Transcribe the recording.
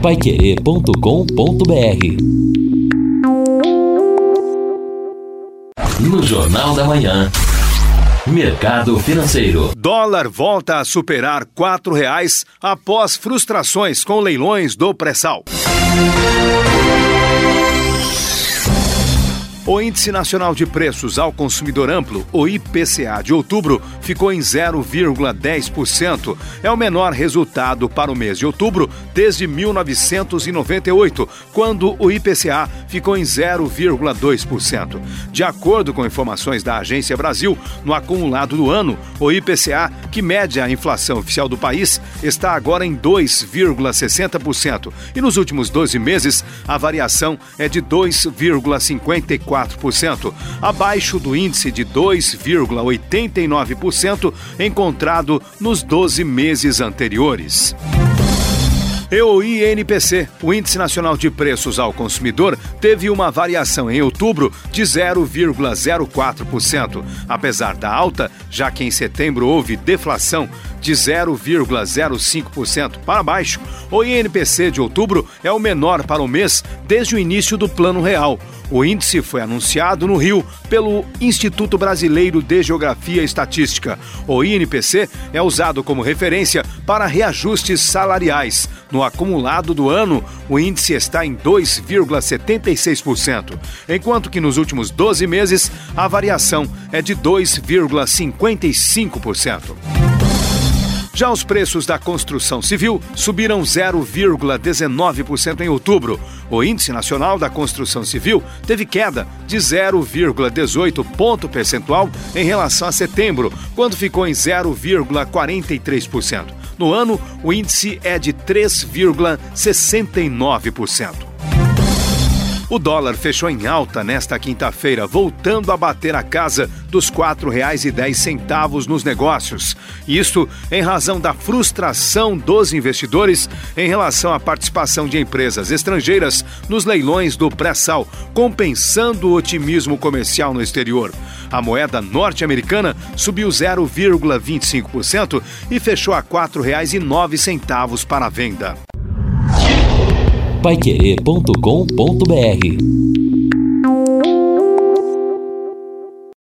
paiquerê.com.br No Jornal da Manhã. Mercado Financeiro. Dólar volta a superar R$ reais após frustrações com leilões do pré-sal. O Índice Nacional de Preços ao Consumidor Amplo, o IPCA de outubro, ficou em 0,10%. É o menor resultado para o mês de outubro desde 1998, quando o IPCA ficou em 0,2%. De acordo com informações da Agência Brasil, no acumulado do ano, o IPCA, que mede a inflação oficial do país, está agora em 2,60%. E nos últimos 12 meses, a variação é de 2,54%. 4%, abaixo do índice de 2,89% encontrado nos 12 meses anteriores. E o INPC, o Índice Nacional de Preços ao Consumidor, teve uma variação em outubro de 0,04%. Apesar da alta, já que em setembro houve deflação de 0,05% para baixo, o INPC de outubro é o menor para o mês desde o início do Plano Real. O índice foi anunciado no Rio pelo Instituto Brasileiro de Geografia e Estatística. O INPC é usado como referência para reajustes salariais. No acumulado do ano, o índice está em 2,76%, enquanto que nos últimos 12 meses a variação é de 2,55%. Já os preços da construção civil subiram 0,19% em outubro. O Índice Nacional da Construção Civil teve queda de 0,18 ponto percentual em relação a setembro, quando ficou em 0,43%. No ano, o índice é de 3,69%. O dólar fechou em alta nesta quinta-feira, voltando a bater a casa dos R$ 4,10 nos negócios. Isso em razão da frustração dos investidores em relação à participação de empresas estrangeiras nos leilões do pré-sal, compensando o otimismo comercial no exterior. A moeda norte-americana subiu 0,25% e fechou a R$ 4,09 para a venda paiquerê.com.br